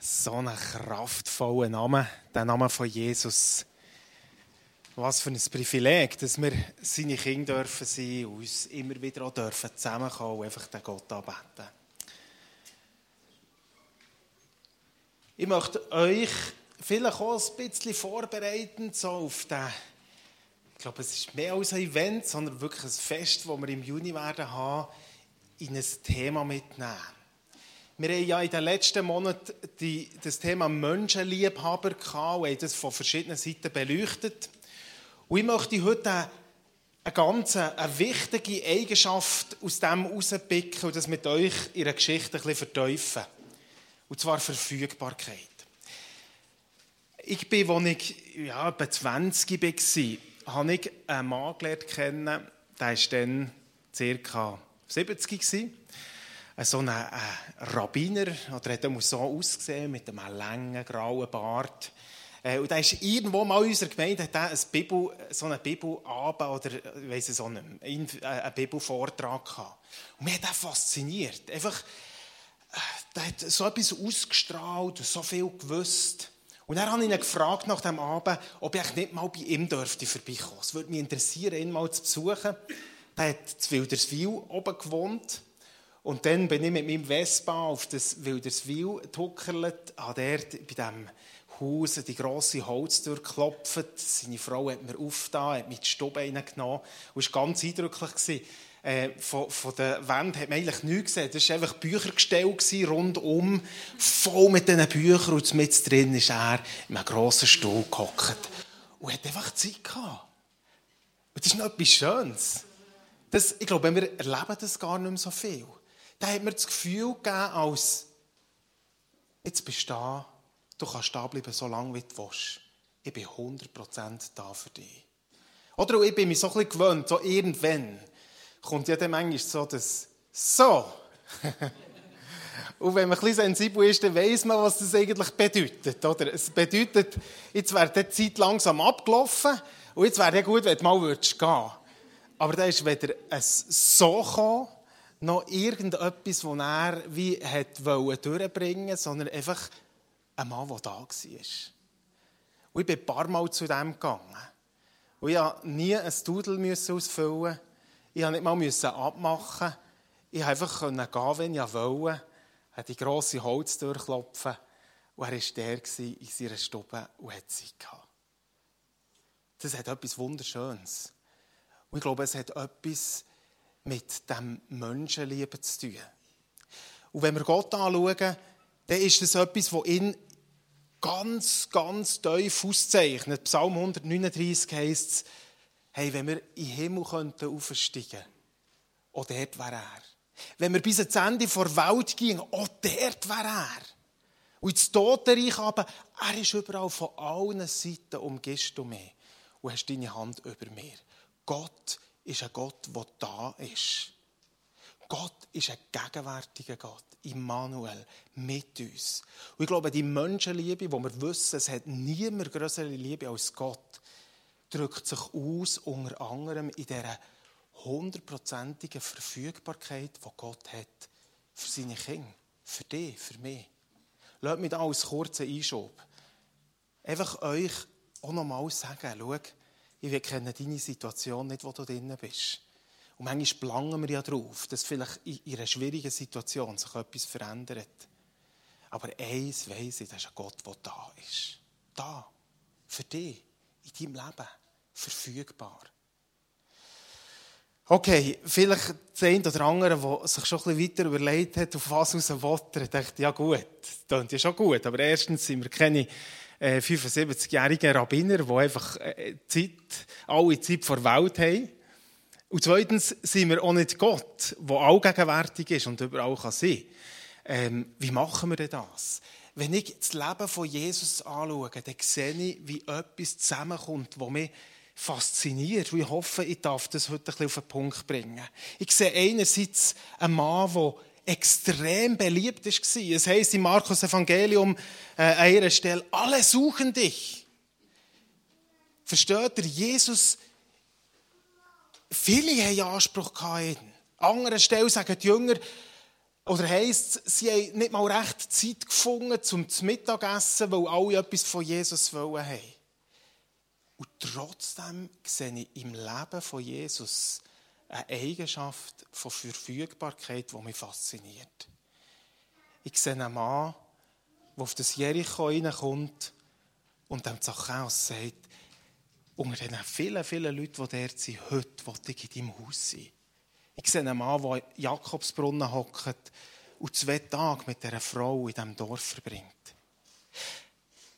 So einen kraftvollen Namen, der Name von Jesus. Was für ein Privileg, dass wir seine Kinder dürfen sein und uns immer wieder auch dürfen zusammenkommen und einfach den Gott anbeten. Ich möchte euch vielleicht auch ein bisschen vorbereiten so auf den, ich glaube, es ist mehr als ein Event, sondern wirklich ein Fest, das wir im Juni werden haben, in ein Thema mitnehmen. Wir haben ja in den letzten Monaten die, das Thema Menschenliebhaber gehabt und haben das von verschiedenen Seiten beleuchtet. Und ich möchte heute eine ganz eine wichtige Eigenschaft aus dem herauspicken und das mit euch in einer Geschichte ein bisschen vertiefen. Und zwar Verfügbarkeit. Ich bin, als ich ja, etwa 20 war, habe ich einen Mann gelernt kennen, der war dann ca. 70 gewesen so ein Rabbiner, oder er so ausgesehen, mit einem langen, grauen Bart. Äh, und da ist irgendwo mal in unserer Gemeinde hat ein Bibel, so einen Bibelabend oder weiss so einen, einen Bibelvortrag gehabt. Und mich hat das fasziniert. Einfach, äh, der hat so etwas ausgestrahlt so viel gewusst. Und dann habe ich ihn gefragt nach dem Abend, ob ich nicht mal bei ihm dürfte vorbeikommen. Es würde mich interessieren, ihn mal zu besuchen. Der hat zu Wilderswil oben gewohnt. Und dann bin ich mit meinem Vespa auf das Wilderswil getuckert, habe dort bei diesem Haus die grosse Holztür geklopft. Seine Frau hat mir aufgetan, hat mich in die Stube reingenommen. Es war ganz eindrücklich. Äh, von, von der Wand hat man eigentlich nichts gesehen. Das war einfach Büchergestell rundum, voll mit diesen Büchern. Und mit drin ist er in einem grossen Stuhl gehockt. Und hat einfach Zeit gehabt. Und das ist noch etwas Schönes. Das, ich glaube, wir erleben das gar nicht mehr so viel da hat mir das Gefühl gegeben, als jetzt bist du da, du kannst da bleiben, so lange wie du willst. Ich bin 100% da für dich. Oder ich bin mich so ein gewöhnt, so irgendwann kommt dann manchmal so das «So!» Und wenn man ein bisschen sensibel ist, dann weiss man, was das eigentlich bedeutet. Oder? Es bedeutet, jetzt wäre die Zeit langsam abgelaufen und jetzt wäre ja gut, wenn du mal gehen würdest. Aber da ist weder ein «So» gekommen, noch irgendetwas, das er wie hat durchbringen wollte, sondern einfach ein Mann, der da war. Und ich bin ein paar Mal zu dem gegangen. Und ich musste nie ein Dudel ausfüllen. Ich musste nicht mal abmachen. Ich konnte einfach gehen, wenn ich wollte. Ich die grosse Holztür klopfen. Und er war der in seiner Stube und hat Zeit gehabt. Das hat etwas Wunderschönes. Und ich glaube, es hat etwas mit dem Menschenliebe zu tun. Und wenn wir Gott anschauen, dann ist das etwas, das ihn ganz, ganz tief auszeichnet. Psalm 139 heisst es, hey, wenn wir in den Himmel könnten aufsteigen, auch dort wäre er. Wenn wir bis ans Ende der Welt gingen, auch dort wäre er. Und ins Totenreich aber, er ist überall von allen Seiten umgibst du mich und hast deine Hand über mir. Gott ist ein Gott, der da ist. Gott ist ein gegenwärtiger Gott. Immanuel, mit uns. Und ich glaube, die Menschenliebe, wo wir wissen, es hat niemand größere Liebe als Gott, drückt sich aus unter anderem in dieser hundertprozentigen Verfügbarkeit, die Gott hat für seine Kinder, für dich, für mich. Lasst mich da als kurzen Einschub einfach euch auch nochmal sagen, schau, ich kenne deine Situation nicht, wo du drin bist. Und manchmal plangen wir ja darauf, dass vielleicht in einer schwierigen Situation sich etwas verändert. Aber eins weiss ich, das ist ein Gott, der da ist. Da. Für dich. In deinem Leben. Verfügbar. Okay, vielleicht der eine oder andere, der sich schon ein bisschen weiter überlegt hat, auf was raus will, denkt, ja gut, das klingt ja schon gut, aber erstens sind wir keine 75-jährigen äh, Rabbiner, die einfach äh, Zeit, alle Zeit vor Welt haben. Und zweitens sind wir auch nicht Gott, der allgegenwärtig ist und überall kann sein ähm, Wie machen wir denn das? Wenn ich das Leben von Jesus anschaue, dann sehe ich, wie etwas zusammenkommt, das mich fasziniert. Und ich hoffe, ich darf das heute ein bisschen auf den Punkt bringen. Ich sehe einerseits einen Mann, der extrem beliebt war. Es heißt im Markus Evangelium äh, an einer Stelle, alle suchen dich. Versteht ihr? Jesus, viele haben Anspruch gehabt. An anderer Stelle sagen die Jünger, Oder heisst sie haben nicht mal recht Zeit gefunden zum Mittagessen, weil alle etwas von Jesus wollen haben. Und trotzdem sehe ich im Leben von Jesus eine Eigenschaft von Verfügbarkeit, die mich fasziniert. Ich sehe einen Mann, der auf das Jericho reinkommt und dem Zachäus sagt, unter den vielen, vielen Leuten, die dort sind, heute will ich in deinem Haus sein. Ich sehe einen Mann, der in Jakobsbrunnen hockt und zwei Tage mit dieser Frau in diesem Dorf verbringt.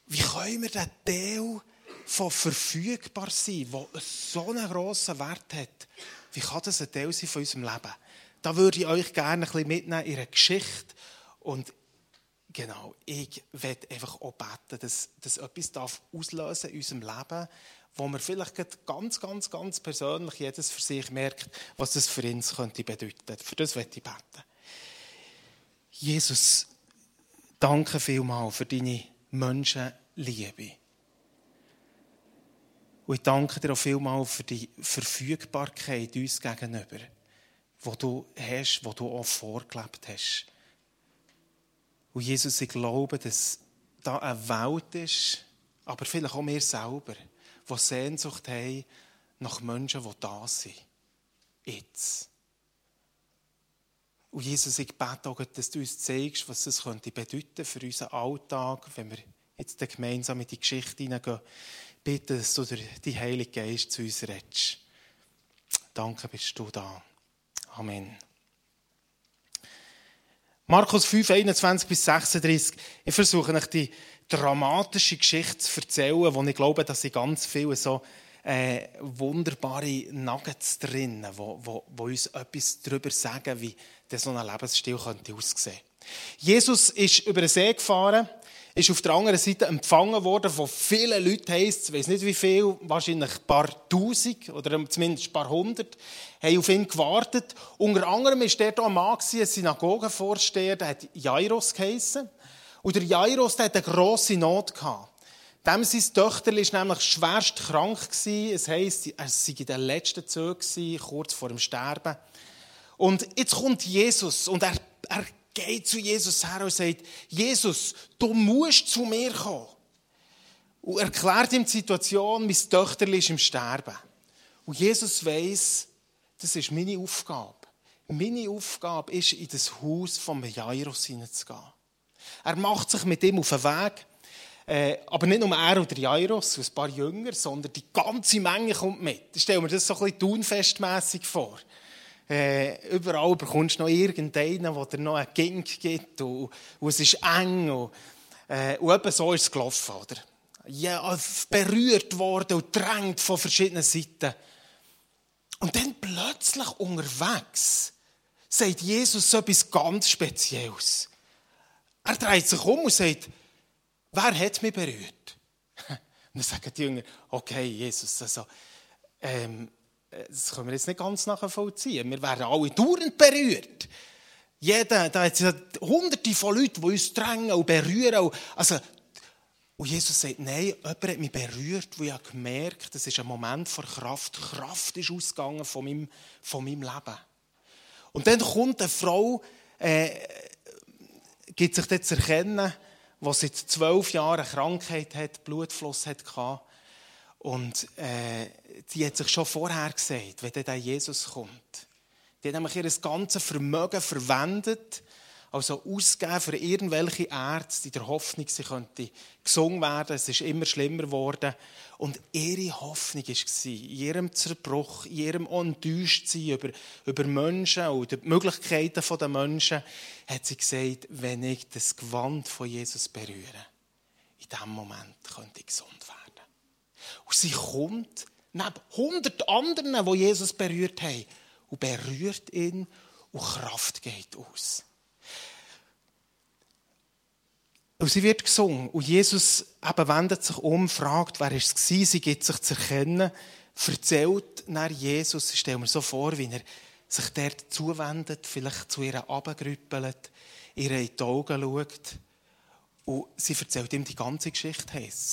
Wie können wir diesen Teil von verfügbar sein, der so einen grossen Wert hat, wie kann das ein Teil sein von unserem Leben? Da würde ich euch gerne ein bisschen mitnehmen in eine Geschichte. Und genau, ich werde einfach auch beten, dass, dass etwas darf auslösen in unserem Leben, wo man vielleicht ganz, ganz, ganz persönlich jedes für sich merkt, was das für uns könnte bedeuten. Für das werde ich beten. Jesus, danke vielmals für deine Menschenliebe. Und ich danke dir auch vielmals für die Verfügbarkeit uns gegenüber, die du hast, die du auch vorgelebt hast. Und Jesus, ich glaube, dass da eine Welt ist, aber vielleicht auch wir selber, die Sehnsucht haben nach Menschen, die da sind. Jetzt. Und Jesus, ich bete auch, dass du uns zeigst, was das könnte für unseren Alltag, wenn wir jetzt gemeinsam in die Geschichte hineingehen. Bitte, dass du die Heilige Geist zu uns redest. Danke, bist du da. Amen. Markus 5, 21 bis 36. Ich versuche euch die dramatische Geschichte zu erzählen, wo ich glaube, dass ich ganz viele so äh, wunderbare Nuggets drin, wo, wo, wo uns etwas darüber sagen, wie so ein Lebensstil könnte aussehen. Jesus ist über den See gefahren, ist auf der anderen Seite empfangen worden von vielen Leuten, heisst, ich weiß nicht wie viel, wahrscheinlich ein paar Tausend oder zumindest ein paar Hundert, haben auf ihn gewartet. Unter anderem war dort auch ein Mann, ein Synagogenvorsteher, der hat Jairus geheissen. Und der Jairus der hat eine grosse Not gehabt. Dem sein Töchter war nämlich schwerst krank. Es heisst, er sei in den letzten Zügen, kurz vor dem Sterben. Und jetzt kommt Jesus und er, er geht zu Jesus her und sagt, Jesus, du musst zu mir kommen. Und erklärt ihm die Situation, mein Töchter ist im Sterben. Und Jesus weiß, das ist meine Aufgabe. Meine Aufgabe ist, in das Haus von Jairus hineinzugehen. Er macht sich mit ihm auf den Weg. Äh, aber nicht nur er oder Jairus, ein paar Jünger, sondern die ganze Menge kommt mit. Ich stelle mir das so ein bisschen tunfestmässig vor. Äh, überall bekommst du noch irgendeinen, der dir noch einen Gink gibt und, und es ist eng. Und, äh, und eben so ist es gelaufen. Oder? Ja, berührt worden und drängt von verschiedenen Seiten. Und dann plötzlich unterwegs sagt Jesus so etwas ganz Spezielles. Er dreht sich um und sagt, wer hat mich berührt? Und dann sagen die Jünger, okay, Jesus, also, ähm, das können wir jetzt nicht ganz nachvollziehen. Wir werden alle dauernd berührt. Jeder, da hat es hunderte von Leuten, die uns drängen und berühren. Also, und Jesus sagt, nein, jemand hat mich berührt, wo ich habe gemerkt das ist ein Moment von Kraft. Kraft ist ausgegangen von meinem, von meinem Leben. Und dann kommt eine Frau, äh, gibt sich dort zu erkennen, die seit zwölf Jahren Krankheit hat, Blutfluss hatte. Und äh, die hat sich schon vorher gesagt, wenn dann Jesus kommt. Die hat nämlich ihr ganzes Vermögen verwendet, also ausgegeben für irgendwelche Ärzte in der Hoffnung, sie könnte gesungen werden. Es ist immer schlimmer geworden. Und ihre Hoffnung war, in ihrem Zerbruch, in ihrem Enttäuschtsein über, über Menschen und die Möglichkeiten der Menschen, hat sie gesagt, wenn ich das Gewand von Jesus berühre, in diesem Moment könnte ich gesund werden. Und sie kommt neben hundert anderen, die Jesus berührt haben, und berührt ihn und Kraft geht aus. Und sie wird gesungen. Und Jesus eben wendet sich um, fragt, wer es war. Sie gibt sich zu erkennen, erzählt nach Jesus. Ich stelle mir so vor, wie er sich dort zuwendet, vielleicht zu ihr runtergrüppelt, ihr in die Augen schaut. Und sie erzählt ihm die ganze Geschichte,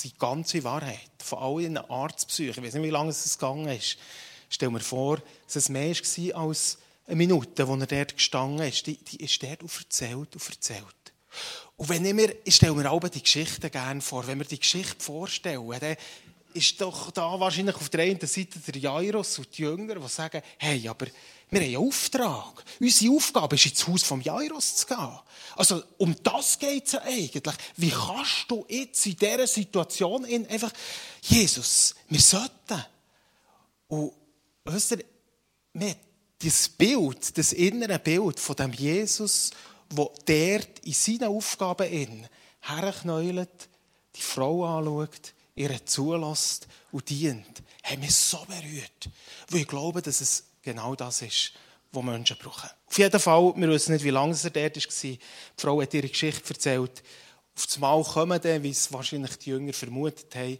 die ganze Wahrheit, von all ihren Arztpsychen. Ich weiß nicht, wie lange es gegangen ist. Stell mir vor, dass es mehr war als eine Minute, wo er dort gestanden ist, die, die ist dort und erzählt und erzählt. Und wenn ich mir, ich stelle mir auch die Geschichten gerne vor, wenn wir die Geschichte vorstellen, dann ist doch da wahrscheinlich auf der einen Seite der Jairus und die Jünger, die sagen, hey, aber wir haben einen Auftrag. Unsere Aufgabe ist, ins Haus vom Jairus zu gehen. Also, um das geht es ja eigentlich. Wie kannst du jetzt in dieser Situation einfach, Jesus, wir sollten. Und, weißt du, das Bild, das innere Bild von dem Jesus, der dort in seinen Aufgaben herknäult, die Frau anschaut, ihr zulässt und dient, haben mich so berührt. Weil ich glaube, dass es genau das ist, was Menschen brauchen. Auf jeden Fall, wir wissen nicht, wie lange er dort war. Die Frau hat ihre Geschichte erzählt. Auf das Mal kommen dann, wie es wahrscheinlich die Jünger vermutet haben,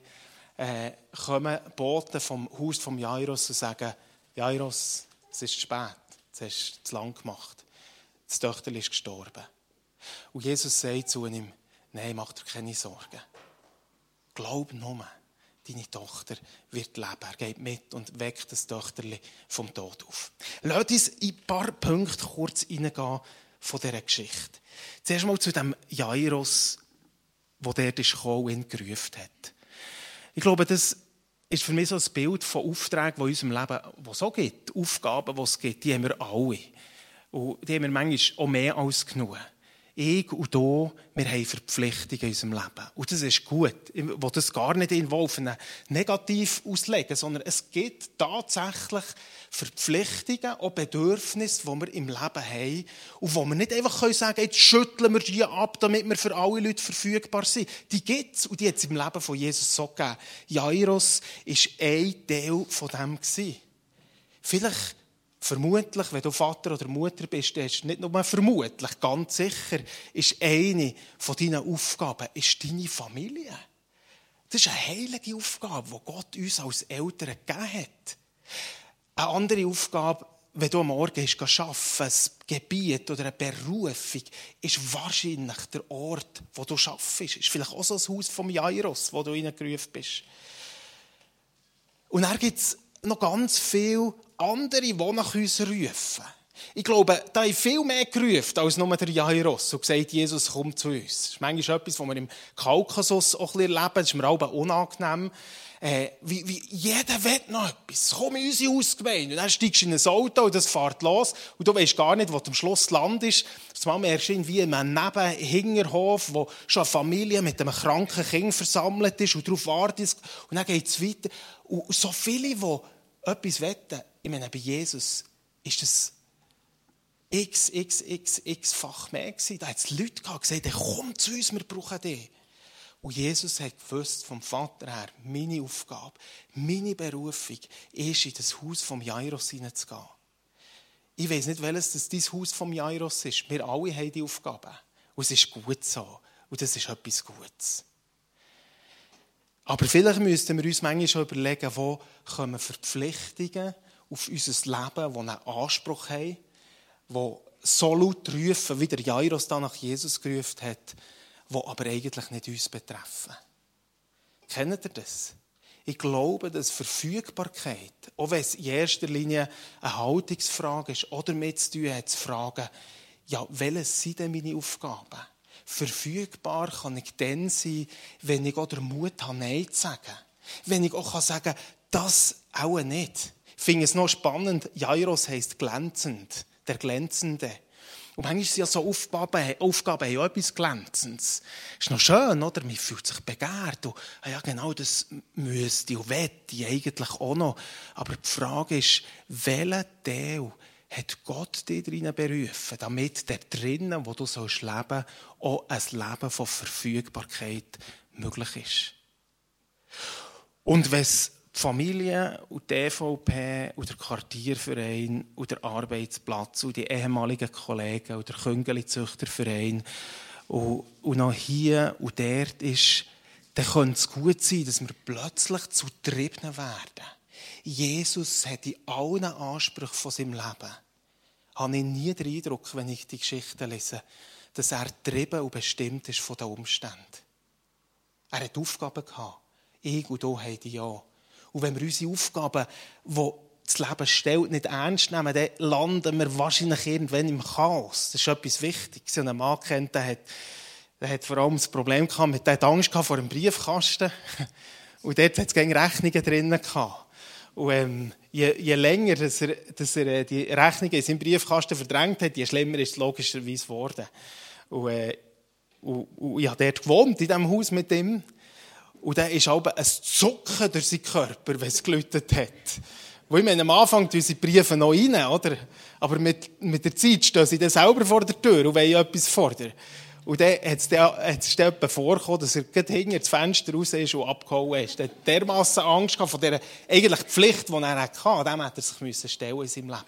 äh, kommen Boten vom Haus von Jairus und sagen, Jairus, es ist spät, es hast zu lang gemacht. Das Töchter ist gestorben. Und Jesus sagt zu ihm, nein, mach dir keine Sorgen. Glaub nur, deine Tochter wird leben. Er geht mit und weckt das Töchterli vom Tod auf. Lass uns in ein paar Punkte kurz hineingehen von dieser Geschichte. Zuerst mal zu dem Jairus, der dort ist und gerufen hat. Ich glaube, das ist für mich so ein Bild von Aufträgen, die in unserem Leben die so gibt. Aufgaben, die es gibt, die haben wir alle. Und die haben wir manchmal auch mehr als genug ich und du, wir haben Verpflichtungen in unserem Leben. Und das ist gut. Ich will das gar nicht involven, negativ auslegen, sondern es gibt tatsächlich Verpflichtungen, auch Bedürfnisse, die wir im Leben haben und wo wir nicht einfach sagen können, jetzt schütteln wir die ab, damit wir für alle Leute verfügbar sind. Die gibt es und die hat es im Leben von Jesus so gegeben. Jairus war ein Teil von dem. Vielleicht Vermutlich, wenn du Vater oder Mutter bist, ist nicht nur vermutlich, ganz sicher, ist eine von deinen Aufgaben ist deine Familie. Das ist eine heilige Aufgabe, die Gott uns als Eltern gegeben hat. Eine andere Aufgabe, wenn du am Morgen gehst, ein Gebiet oder eine Berufung, ist wahrscheinlich der Ort, wo du arbeitest. Ist vielleicht auch so das Haus vom Jairus, wo du hineingerufen bist. Und dann gibt es noch ganz viele andere, die nach uns rufen. Ich glaube, da haben viel mehr gerufen als nur der Jairus und gesagt, Jesus, komm zu uns. Das ist manchmal etwas, was wir im Kaukasus auch ein bisschen erleben. Das ist mir auch unangenehm. Äh, wie, wie, jeder will noch etwas. Komm in unsere Hausgemeinde. Und dann steigst du in ein Auto und das fährt los. Und du weißt gar nicht, wo am Schluss landest. Zumal merkst du irgendwie in einem Nebenhinterhof, wo schon eine Familie mit einem kranken Kind versammelt ist und darauf wartet. Und dann geht es weiter. Und so viele, die etwas wetten, ich meine, bei Jesus ist das x, x, x, x-fach mehr gewesen. Da hat es Leute gehabt, gesagt, komm zu uns, wir brauchen dich. Und Jesus hat gewusst vom Vater her, meine Aufgabe, meine Berufung ist, in das Haus vom Jairus hineinzugehen. Ich weiß nicht, welches das dein Haus vom Jairus ist. Wir alle haben die Aufgabe. Und es ist gut so. Und das ist etwas Gutes. Aber vielleicht müssten wir uns manchmal schon überlegen, wo kommen Verpflichtungen auf unser Leben, die einen Anspruch haben, die so laut rufen, wie der Jairus da nach Jesus gerufen hat, die aber eigentlich nicht uns betreffen. Kennt ihr das? Ich glaube, dass Verfügbarkeit, auch wenn es in erster Linie eine Haltungsfrage ist, oder damit zu tun hat, zu fragen, ja, welches sind denn meine Aufgaben? Verfügbar kann ich dann sein, wenn ich auch den Mut habe, Nein zu sagen. Wenn ich auch sagen kann, das auch nicht. Ich finde es noch spannend, Jairus heisst glänzend, der Glänzende. Und manchmal sind ja so Aufgaben, Aufgaben haben ja etwas Glänzendes. Ist noch schön, oder? Man fühlt sich begehrt. Und, ah ja, genau, das müsste und wette eigentlich auch noch. Aber die Frage ist, welcher Teil hat Gott dich drinnen berufen, damit der drinnen, wo du sollst leben, auch ein Leben von Verfügbarkeit möglich ist. Und wenn es die Familie und die EVP und der Quartierverein und der Arbeitsplatz und die ehemaligen Kollegen und der Küngeli-Züchterverein und, und noch hier und dort ist, dann könnte es gut sein, dass wir plötzlich zu Triebnen werden. Jesus hat in allen Ansprüchen von seinem Leben, habe ich nie den Eindruck, wenn ich die Geschichte lese, dass er getrieben und bestimmt ist von den Umständen. Er hat Aufgaben gehabt. Ich und du haben die ja. Und wenn wir unsere Aufgaben, die das Leben stellt, nicht ernst nehmen, dann landen wir wahrscheinlich irgendwann im Chaos. Das ist etwas Wichtiges. Ich habe einen Mann kennt, der hat, der hat vor allem das Problem gehabt, der Angst vor einem Briefkasten. Und dort hat es Rechnungen drin gehabt. Und ähm, je, je, länger dass er, dass er äh, die Rechnungen in seinem Briefkasten verdrängt hat, je schlimmer ist es logischerweise geworden. Und, äh, und, und ich habe dort gewohnt, in diesem Haus mit ihm. Und dann ist aber ein Zucken durch seinen Körper, wenn es gelötet hat. Wo ich meine, am Anfang tun die Briefe noch rein, oder? Aber mit, mit der Zeit stehen sie dann selber vor der Tür und wollen etwas fordern. Und dann hat es dann jemand vorgekommen, dass er gerade hinter das Fenster raus ist und abgehauen ist. Er hat dermassen Angst vor dieser eigentlich Pflicht, die er hatte. Dem hätte er sich müssen stellen in seinem Leben.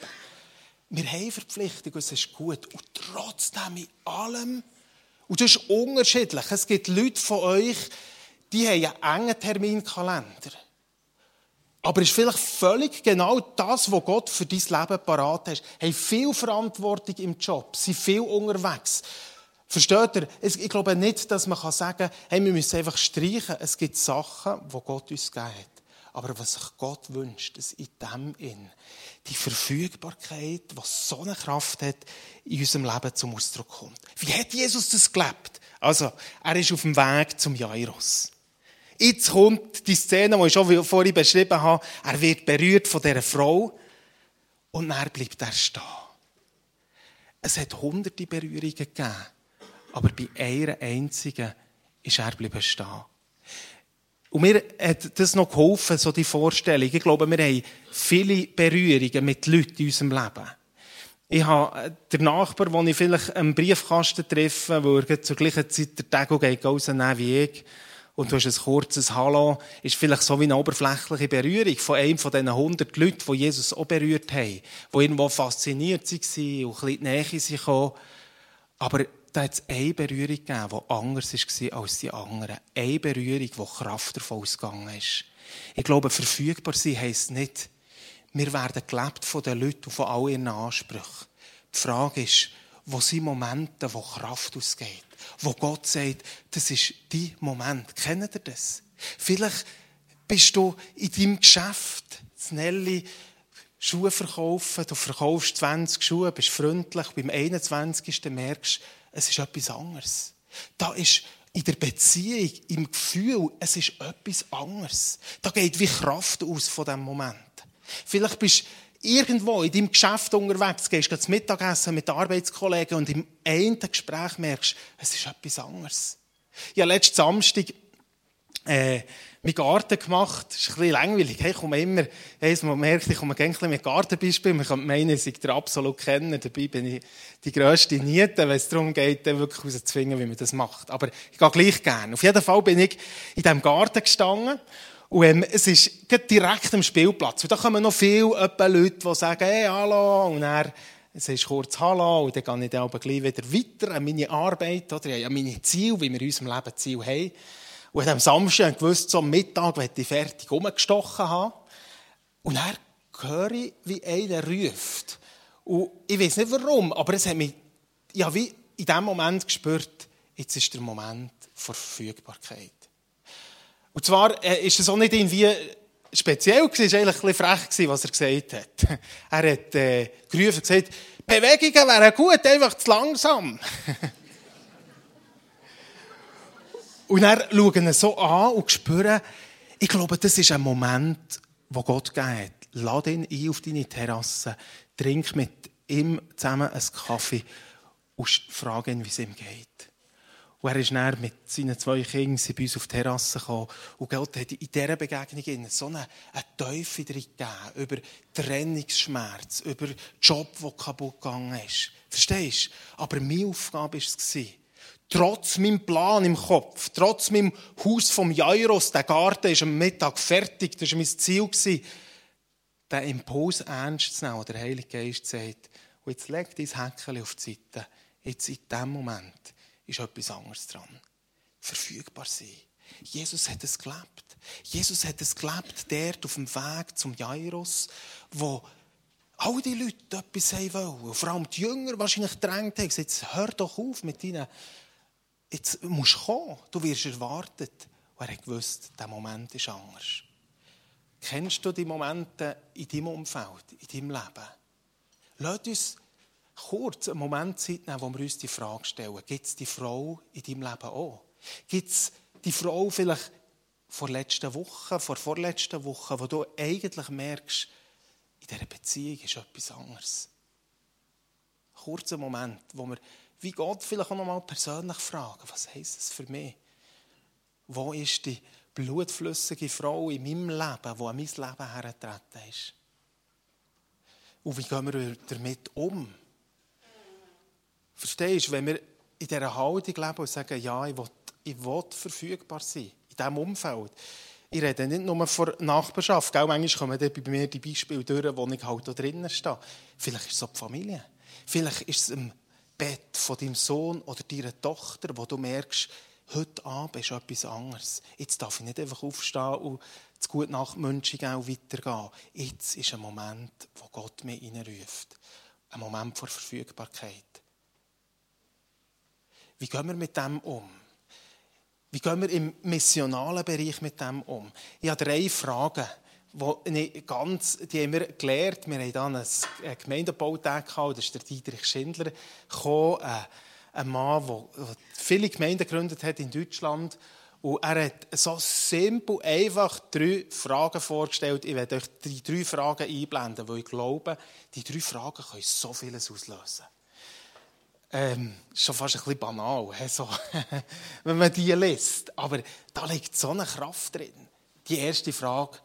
Wir haben Verpflichtungen, es ist gut. Und trotzdem in allem, und das ist unterschiedlich. Es gibt Leute von euch, die haben einen engen Terminkalender. Aber es ist vielleicht völlig genau das, was Gott für dein Leben parat hat. Haben viel Verantwortung im Job, sind viel unterwegs. Versteht ihr? Ich glaube nicht, dass man sagen kann, hey, wir müssen einfach streichen. Es gibt Sachen, die Gott uns gegeben hat. Aber was sich Gott wünscht, dass in dem in die Verfügbarkeit, was so eine Kraft hat, in unserem Leben zum Ausdruck kommt. Wie hat Jesus das gelebt? Also, er ist auf dem Weg zum Jairus. Jetzt kommt die Szene, die ich schon vorhin beschrieben habe. Er wird berührt von dieser Frau und dann bleibt er stehen. Es hat hunderte Berührungen gegeben, aber bei einer einzigen ist er bleiben stehen. Und mir hat das noch geholfen, so die Vorstellung. Ich glaube, wir haben viele Berührungen mit Leuten in unserem Leben. Ich habe den Nachbar, den ich vielleicht einen Briefkasten treffe, wo er zur gleichen Zeit der Tag geht, rausnehmen wie ich und du hast ein kurzes Hallo, ist vielleicht so wie eine oberflächliche Berührung von einem von diesen hundert Leuten, die Jesus auch berührt haben, die irgendwo fasziniert waren und ein bisschen in die Nähe sind Aber da hat es eine Berührung gegeben, die anders war als die anderen. Eine Berührung, die Kraft davon ausgegangen ist. Ich glaube, verfügbar sein heisst nicht, wir werden gelebt von den Leuten und von all ihren Ansprüchen. Die Frage ist, wo sind Momente, wo Kraft ausgeht? wo Gott sagt, das ist dein Moment. Kennt ihr das? Vielleicht bist du in deinem Geschäft, Nelly, Schuhe verkaufen, du verkaufst 20 Schuhe, bist freundlich, beim 21. merkst es ist etwas anderes. Da ist in der Beziehung, im Gefühl, es ist etwas anderes. Da geht wie Kraft aus von diesem Moment. Vielleicht bist irgendwo in deinem Geschäft unterwegs, gehst du Mittagessen mit Arbeitskollegen und im einen Gespräch merkst, es ist etwas anderes. Habe letzten Samstag äh, meinen Garten gemacht. Das ist ein bisschen langweilig. Hey, ich komme immer, hey, man merkt, ich komme gerne mit Gartenbeispielen. Man kann meinen, ich sei der absolut Kenner. Dabei bin ich die grösste Niete, wenn es darum geht, wirklich herauszuzwingen, wie man das macht. Aber ich gehe gleich gerne. Auf jeden Fall bin ich in diesem Garten gestanden und ähm, es ist direkt am Spielplatz. Und da kommen noch viele Leute, die sagen, hey, hallo, und er es ist kurz Hallo, und dann gehe ich dann aber gleich wieder weiter an meine Arbeit, oder? Ich habe meine Ziele, wie wir in unserem Leben Ziel haben. Und am Samstag gewusst, so am Mittag werde ich fertig rumgestochen haben. Und dann höre ich, wie einer ruft. Und ich weiß nicht warum, aber es hat mich, ja, wie in dem Moment gespürt, jetzt ist der Moment der Verfügbarkeit. Und zwar äh, ist es auch nicht irgendwie speziell es war eigentlich ein frech was er gesagt hat. Er hat äh, gerufen und gesagt, Bewegungen wären gut, einfach zu langsam. und er schauen ihn so an und spüren, ich glaube, das ist ein Moment, wo Gott hat. Lad ihn ein auf deine Terrasse, trink mit ihm zusammen einen Kaffee und frage ihn, wie es ihm geht. Und er ist dann mit seinen zwei Kindern bei uns auf die Terrasse gekommen. Und Gott hat in dieser Begegnung so eine, eine Teufel drin gegeben, über Trennungsschmerz, über den Job, der kaputt gegangen ist. Verstehst du? Aber meine Aufgabe war es, trotz meinem Plan im Kopf, trotz meinem Haus vom Jairus, der Garten ist am Mittag fertig, das war mein Ziel, den Impuls ernst zu nehmen. Der Heilige Geist sagt, und jetzt leg dein Häkchen auf die Seite. Jetzt in diesem Moment ist etwas anderes dran. Verfügbar sein. Jesus hat es gelebt. Jesus hat es gelebt, dort auf dem Weg zum Jairus, wo all die Leute etwas haben wollen. vor allem die Jünger wahrscheinlich drängt haben, gesagt, hör doch auf mit ihnen. Jetzt musst du kommen, du wirst erwartet. Und er hat gewusst, der Moment ist anders. Kennst du die Momente in deinem Umfeld, in deinem Leben? Lass uns kurz einen Moment Zeit nehmen, wo wir uns die Frage stellen. Gibt es die Frau in deinem Leben auch? Gibt es die Frau vielleicht vor letzten Woche, vor vorletzten Woche, wo du eigentlich merkst, in dieser Beziehung ist etwas anderes? Kurzer Moment, wo wir wie Gott vielleicht auch noch mal persönlich fragen, was heisst es für mich? Wo ist die blutflüssige Frau in meinem Leben, die an mein Leben hergetreten ist? Und wie gehen wir damit um? Verstehst du, wenn wir in dieser Haltung leben und sagen, ja, ich will, ich will verfügbar sein, in diesem Umfeld. Ich rede nicht nur von Nachbarschaft. Gell? Manchmal kommen bei mir die Beispiele durch, wo ich halt da drinnen stehe. Vielleicht ist es auch die Familie. Vielleicht ist es im Bett von deinem Sohn oder deiner Tochter, wo du merkst, heute Abend ist etwas anderes. Jetzt darf ich nicht einfach aufstehen und zu gut nach Münchengau weitergehen. Jetzt ist ein Moment, wo Gott mich reinruft. Ein Moment vor Verfügbarkeit. Wie gehen wir mit dem um? Wie gehen wir im missionalen Bereich mit dem um? Ich habe drei Fragen, die, ganz, die haben wir gelernt. Wir haben dann einen Gemeindebautag gehabt, das ist der Dietrich Schindler gekommen, äh, ein Mann, der viele Gemeinden gegründet hat in Deutschland. Und er hat so simpel, einfach drei Fragen vorgestellt. Ich werde euch die drei Fragen einblenden, weil ich glaube, die drei Fragen können so vieles auslösen ähm, schon fast ein bisschen banal, so, wenn man die liest. Aber da liegt so eine Kraft drin. Die erste Frage,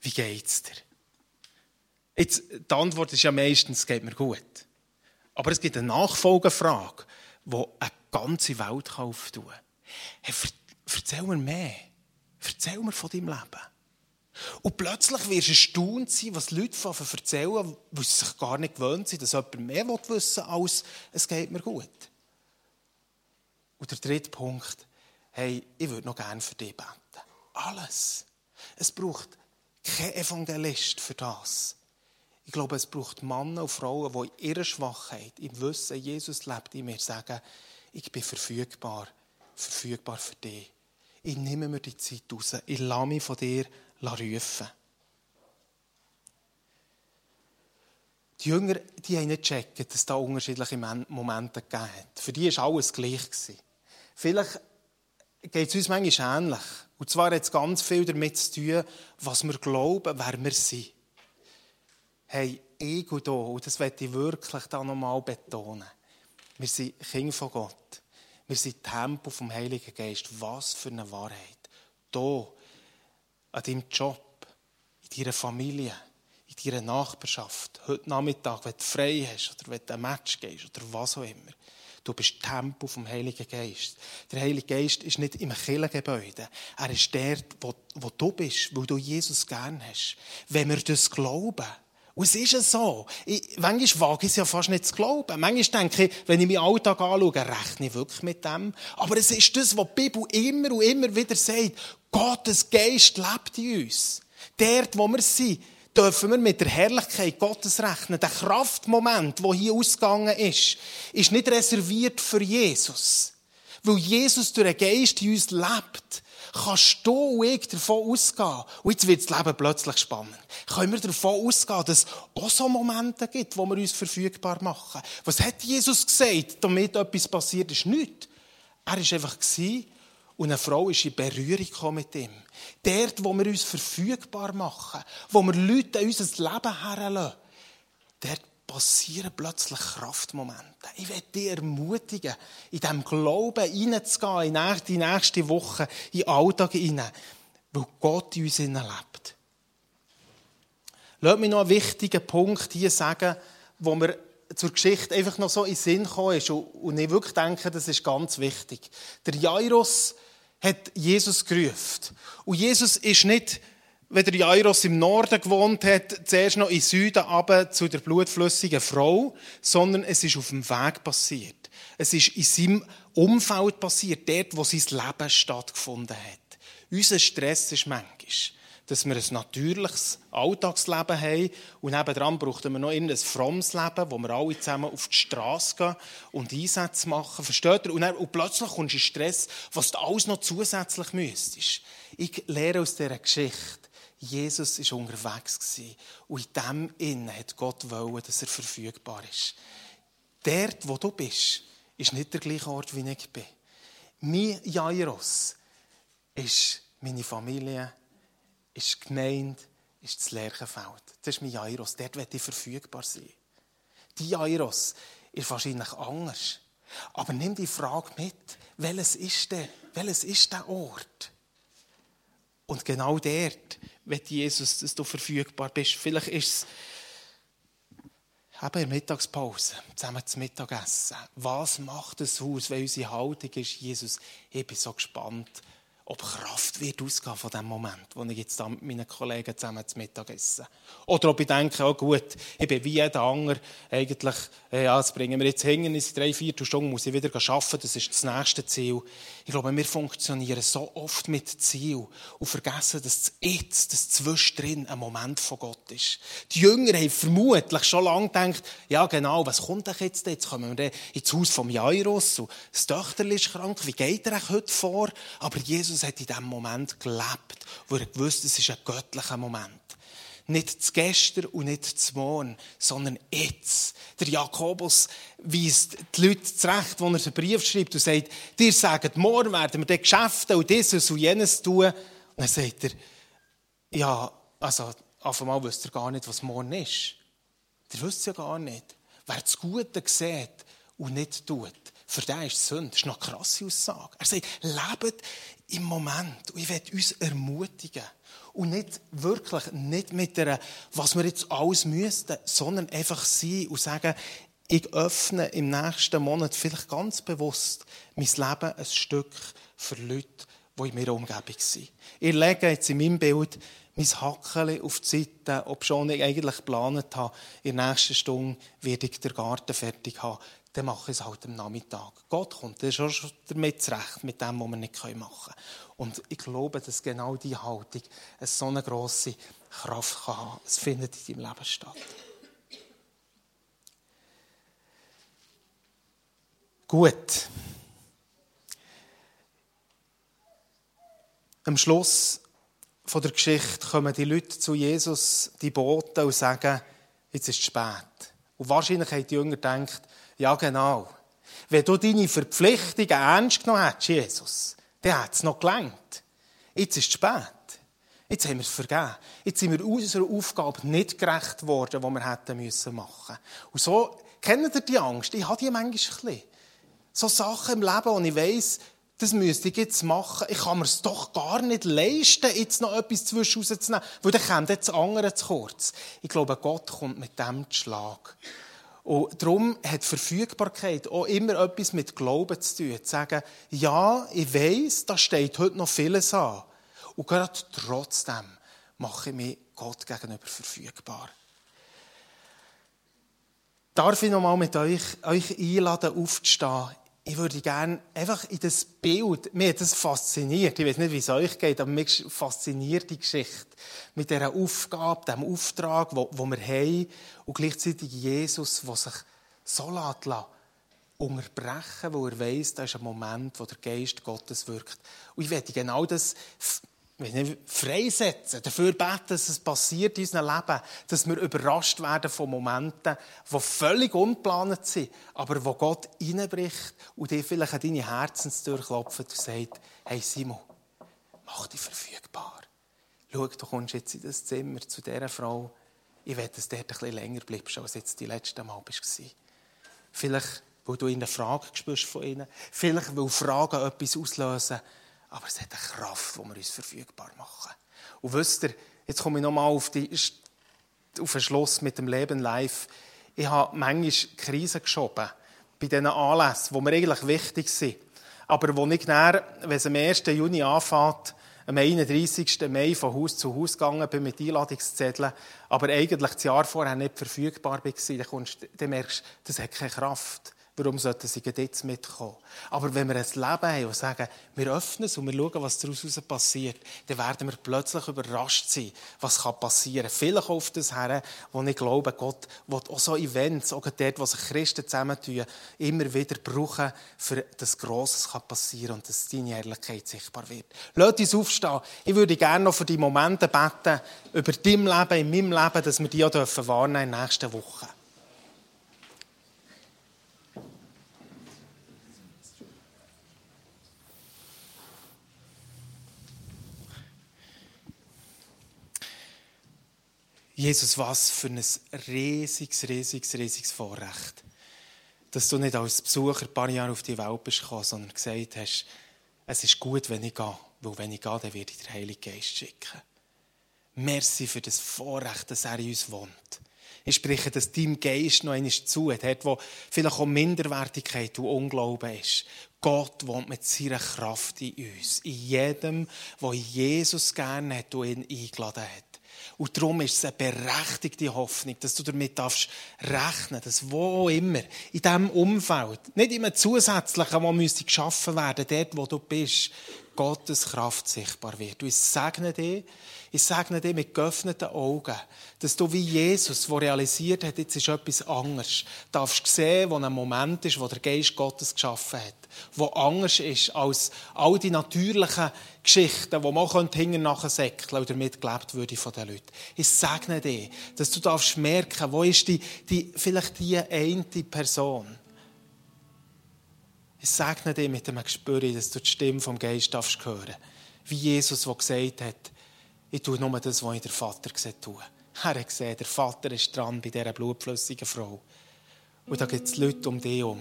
wie geht es dir? Jetzt, die Antwort ist ja meistens, es geht mir gut. Aber es gibt eine Nachfolgefrage, die eine ganze Welt auftun kann. Hey, erzähl mir mehr. Erzähl mir von deinem Leben. Und plötzlich wirst du erstaunt sein, was Leute von erzählen, weil sie sich gar nicht gewöhnt sind, dass jemand mehr wissen will, als es geht mir gut. Und der dritte Punkt, hey, ich würde noch gerne für dich beten. Alles. Es braucht kein Evangelist für das. Ich glaube, es braucht Männer und Frauen, die in ihrer Schwachheit, im Wissen, Jesus lebt in mir, sagen, ich bin verfügbar, verfügbar für dich. Ich nehme mir die Zeit raus. Ich lasse mich von dir rufen. Die Jünger die haben nicht gecheckt, dass es da unterschiedliche Momente gegeben hat. Für die war alles gleich. Vielleicht geht es uns manchmal ähnlich. Und zwar hat es ganz viel damit zu tun, was wir glauben, wer wir sind. Hey, ich und du, und das möchte ich wirklich da nochmal betonen. Wir sind Kinder von Gott. Wir sind Tempel vom Heiligen Geist. Was für eine Wahrheit. Hier an deinem Job, in deiner Familie, in deiner Nachbarschaft, heute Nachmittag, wenn du frei hast oder wenn du ein Match gehst oder was auch immer. Du bist Tempel vom Heiligen Geist. Der Heilige Geist ist nicht im Kirchengebäude. Er ist der, wo, wo du bist, weil du Jesus gern hast. Wenn wir das glauben, und es ist ja so. Ich, manchmal wage ich es ja fast nicht zu glauben. Manchmal denke ich, wenn ich meinen Alltag anschaue, rechne ich wirklich mit dem. Aber es ist das, was die Bibel immer und immer wieder sagt. Gottes Geist lebt in uns. Dort, wo wir sind, dürfen wir mit der Herrlichkeit Gottes rechnen. Der Kraftmoment, der hier ausgegangen ist, ist nicht reserviert für Jesus. Weil Jesus durch den Geist in uns lebt, kannst du und ich davon ausgehen. Und jetzt wird das Leben plötzlich spannend. Können wir davon ausgehen, dass es auch so Momente gibt, wo wir uns verfügbar machen. Was hat Jesus gesagt, damit etwas passiert ist? Nichts. Er war einfach und eine Frau ist in Berührung mit ihm. Dort, wo wir uns verfügbar machen, wo wir Leute in unser Leben herlassen, dort passieren plötzlich Kraftmomente. Ich werde dich ermutigen, in diesem Glauben hineinzugehen, in die nächste Woche, in den Alltag hinein, weil Gott in uns lebt. Lass mich noch einen wichtigen Punkt hier sagen, wo mir zur Geschichte einfach noch so in den Sinn gekommen ist und ich wirklich denke, das ist ganz wichtig. Der Jairus hat Jesus gerufen. Und Jesus ist nicht, wenn der Jairus im Norden gewohnt hat, zuerst noch in Süden aber zu der blutflüssigen Frau, sondern es ist auf dem Weg passiert. Es ist in seinem Umfeld passiert, dort, wo sein Leben stattgefunden hat. Unser Stress ist manchmal dass wir ein natürliches Alltagsleben haben und nebenan brauchen wir noch ein frommes Leben, wo wir alle zusammen auf die Straße gehen und Einsätze machen. Versteht ihr? Und, dann, und plötzlich kommst du in Stress, was du alles noch zusätzlich müsstest. Ich lehre aus dieser Geschichte, Jesus war unterwegs und in dem Innen hat Gott wollen, dass er verfügbar ist. Dort, wo du bist, ist nicht der gleiche Ort, wie ich bin. Mein Jairus ist meine Familie, ist die Gemeinde, ist das Lerchenfeld. Das ist mein Jairus. Dort wird ich verfügbar sein. Die Jairus ist wahrscheinlich anders. Aber nimm die Frage mit, welches ist der, welches ist der Ort? Und genau dort wird Jesus, dass du verfügbar bist. Vielleicht ist es eben in der Mittagspause, zusammen zum Mittagessen. Was macht das Haus, wenn unsere Haltung ist, Jesus, ich bin so gespannt, ob Kraft wird ausgehen von dem Moment, wo ich jetzt mit meinen Kollegen zusammen zum Mittag esse. Oder ob ich denke, oh gut, ich bin wie jeder andere, eigentlich, äh, ja, das bringen wir jetzt hin, in drei, vier Stunden muss ich wieder arbeiten, das ist das nächste Ziel. Ich glaube, wir funktionieren so oft mit Ziel und vergessen, dass das Jetzt, das Zwischendrin ein Moment von Gott ist. Die Jünger haben vermutlich schon lange gedacht, ja genau, was kommt denn jetzt? Jetzt kommen wir ins Haus vom Jairus und das Töchterchen ist krank, wie geht er heute vor? Aber Jesus Jesus hat in diesem Moment gelebt, wo er gewusst es ist ein göttlicher Moment. Nicht zu gestern und nicht zu morgen, sondern jetzt. Der Jakobus weist die Leute zurecht, wo er einen Brief schreibt und sagt, dir sagen, morgen werden wir die Geschäfte und dieses und jenes tun. Und dann sagt er, ja, also, auf einmal wisst ihr gar nicht, was morgen ist. Ihr wisst ja gar nicht. Wer das Gute sieht und nicht tut, für den ist es Sünde. Das ist eine krasse Aussage. Er sagt, lebt im Moment. Und ich werde uns ermutigen. Und nicht wirklich, nicht mit der, was wir jetzt alles müssten, sondern einfach sein und sagen, ich öffne im nächsten Monat vielleicht ganz bewusst mein Leben ein Stück für Leute, die in meiner Umgebung sind. Ich lege jetzt in meinem Bild mein Hackeli auf die Seite, ob schon ich eigentlich geplant habe, in der nächsten Stunde werde ich den Garten fertig haben dann mache ich es halt am Nachmittag. Gott kommt dann schon damit zurecht, mit dem, was wir nicht machen können. Und ich glaube, dass genau diese Haltung eine so eine grosse Kraft kann haben. Es findet in deinem Leben statt. Gut. Am Schluss von der Geschichte kommen die Leute zu Jesus, die Boten, und sagen, jetzt ist es spät. Und wahrscheinlich haben die Jünger gedacht, ja, genau. Wenn du deine Verpflichtungen ernst genommen hättest, Jesus, dann hätte es noch gelangt. Jetzt ist es spät. Jetzt haben wir es vergeben. Jetzt sind wir unserer Aufgabe nicht gerecht worden, die wir hätten müssen machen. Und so kennt ihr die Angst. Ich habe die manchmal ein bisschen. So Sachen im Leben, wo ich weiss, das müsste ich jetzt machen. Ich kann mir es doch gar nicht leisten, jetzt noch etwas zwischen rauszunehmen, weil dann kommt jetzt andere zu kurz. Ich glaube, Gott kommt mit dem Schlag. Und darum hat Verfügbarkeit auch immer etwas mit Glauben zu tun. Zu sagen, ja, ich weiß, da steht heute noch vieles an. Und gerade trotzdem mache ich mich Gott gegenüber verfügbar. Darf ich noch mal mit euch, euch einladen, aufzustehen ich würde gerne einfach in das Bild, mir hat das fasziniert, ich weiß nicht, wie es euch geht, aber mich fasziniert die Geschichte mit dieser Aufgabe, diesem Auftrag, wo, wir haben und gleichzeitig Jesus, der sich so lässt, unterbrechen, wo er weiss, da ist ein Moment, wo der Geist Gottes wirkt. Und ich werde genau das nicht, freisetzen, dafür beten, dass es passiert in unserem Leben, dass wir überrascht werden von Momenten, die völlig unplanend sind, aber wo Gott reinbricht und dir vielleicht an deine Herzenstür klopft und sagt, hey Simon, mach dich verfügbar. Schau, du kommst jetzt in das Zimmer zu dieser Frau. Ich will, dass du dort ein bisschen länger bleibst, als jetzt die letzte Mal warst. Vielleicht, weil du eine Frage spürst von ihnen. Vielleicht, weil Fragen etwas auslösen aber es hat eine Kraft, die wir uns verfügbar machen. Und wisst ihr, jetzt komme ich nochmal auf, auf den Schluss mit dem Leben live. Ich habe manchmal Krisen geschoben bei diesen Anlässen, die mir eigentlich wichtig sind. Aber wo ich dann, wenn es am 1. Juni anfängt, am 31. Mai von Haus zu Haus gegangen bin mit Einladungszetteln, aber eigentlich das Jahr vorher nicht verfügbar war, dann, kommst, dann merkst du, das hat keine Kraft Warum sollten sie jetzt mitkommen? Aber wenn wir ein Leben haben und sagen, wir öffnen es und wir schauen, was daraus passiert, dann werden wir plötzlich überrascht sein, was passieren kann. Vielleicht auf das her, wo ich glaube, Gott will auch so Events, auch dort, wo sich Christen zusammentun, immer wieder brauchen, für das Grosses passieren und dass deine Ehrlichkeit sichtbar wird. Lass uns aufstehen. Ich würde gerne noch für die Momente beten, über dein Leben, in meinem Leben, dass wir die auch wahrnehmen in den nächsten Wochen. Jesus, was für ein riesiges, riesiges, riesiges Vorrecht, dass du nicht als Besucher ein paar Jahre auf die Welt bist gekommen, sondern gesagt hast, es ist gut, wenn ich gehe, weil wenn ich gehe, dann werde ich den Heiligen Geist schicken. Merci für das Vorrecht, dass er in uns wohnt. Ich spreche, dass deinem Geist noch einmal zu, dort, wo vielleicht auch Minderwertigkeit und Unglauben ist. Gott wohnt mit seiner Kraft in uns. In jedem, der Jesus gerne hat und ihn eingeladen hat. Und darum ist es eine berechtigte Hoffnung, dass du damit darfst rechnen dass wo immer, in diesem Umfeld, nicht immer zusätzlichen, wo müsste geschaffen werden, dort, wo du bist, Gottes Kraft sichtbar wird. Und ich segne dich, ich segne dich mit geöffneten Augen, dass du wie Jesus, der realisiert hat, jetzt ist etwas anderes, darfst sehen, wo ein Moment ist, wo der Geist Gottes geschaffen hat, wo anders ist als all die natürlichen Geschichten, die man hinten nachher säckeln und damit gelebt würde von den Leuten. Ich segne dich, dass du darfst merken, wo ist die, die, vielleicht die eine Person, ich segne dich mit dem Gespür, dass du die Stimme vom Geist darfst. Wie Jesus, der gesagt hat, ich tue nur das, was ich der Vater gesehen tue. Er hat gesehen, der Vater ist dran bei dieser blutflüssigen Frau. Und da gibt es Leute um dich um,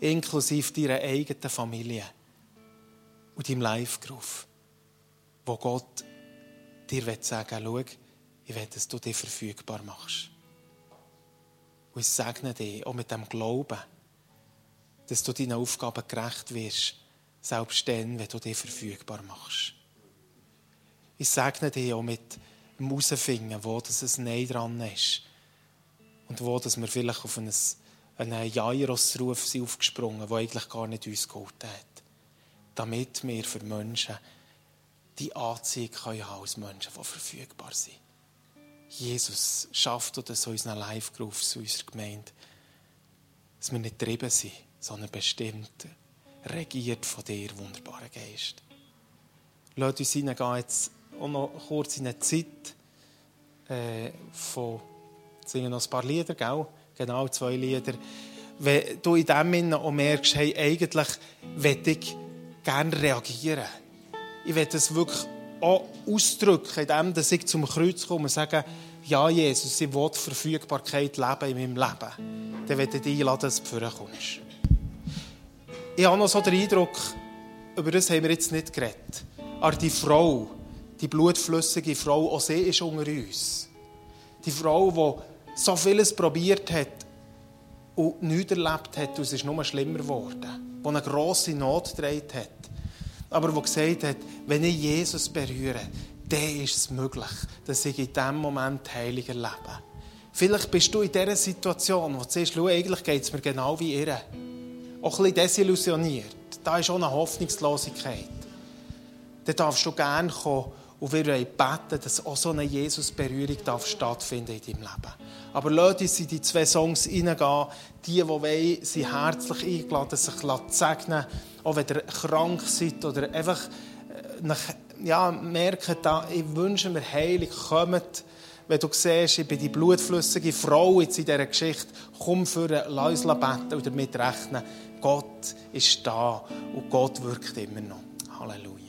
inklusive deiner eigenen Familie und deinem Live-Geruf, wo Gott dir sagen will, schau, ich will, dass du dich verfügbar machst. Und ich segne dich auch mit dem Glauben, dass du deinen Aufgaben gerecht wirst, selbst dann, wenn du dich verfügbar machst. Ich segne dich auch mit dem Herausfinden, wo das ein Nein dran ist. Und wo dass wir vielleicht auf einen, einen Jairus-Ruf sind aufgesprungen, der eigentlich gar nicht uns geholfen hat. Damit wir für Menschen die Anziehung können haben als Menschen, die verfügbar sind. Jesus, schafft das in unseren Live-Groups, in unserer Gemeinde, dass wir nicht getrieben sind, sondern bestimmt, regiert von dir, wunderbarer Geist. Lass uns hineingehen jetzt auch noch kurz in eine Zeit äh, von, singen noch ein paar Lieder, gell? genau zwei Lieder. Wenn du in dem Sinne auch merkst, hey, eigentlich möchte ich gerne reagieren. Ich will das wirklich auch ausdrücken, indem ich zum Kreuz komme und sage, ja, Jesus, ich will Verfügbarkeit leben in meinem Leben. Dann werde ich dich einladen, dass du vorkommst. Ich habe noch so den Eindruck, über das haben wir jetzt nicht geredet. Aber die Frau, die blutflüssige Frau, auch sie ist unter uns. Die Frau, die so vieles probiert hat und nichts erlebt hat, und es ist nur schlimmer geworden. Die eine grosse Not getragen hat. Aber die gesagt hat, wenn ich Jesus berühre, dann ist es möglich, dass ich in diesem Moment heilig erlebe. Vielleicht bist du in dieser Situation, wo du siehst, eigentlich geht es mir genau wie ihr. Auch ein bisschen desillusioniert. Da ist auch eine Hoffnungslosigkeit. Dann darfst du gerne kommen und wir wollen beten, dass auch so eine Jesus-Berührung stattfinden in deinem Leben. Aber lass uns in die zwei Songs hineingehen. Die, die wollen, sind herzlich eingeladen, sich zu segnen. Auch wenn ihr krank seid oder einfach äh, ja, merkt, ich wünsche mir heilig, kommt. Wenn du siehst, ich bin die blutflüssige Frau jetzt in dieser Geschichte, komm für lass uns beten und damit rechnen. Gott ist da und Gott wirkt immer noch. Halleluja.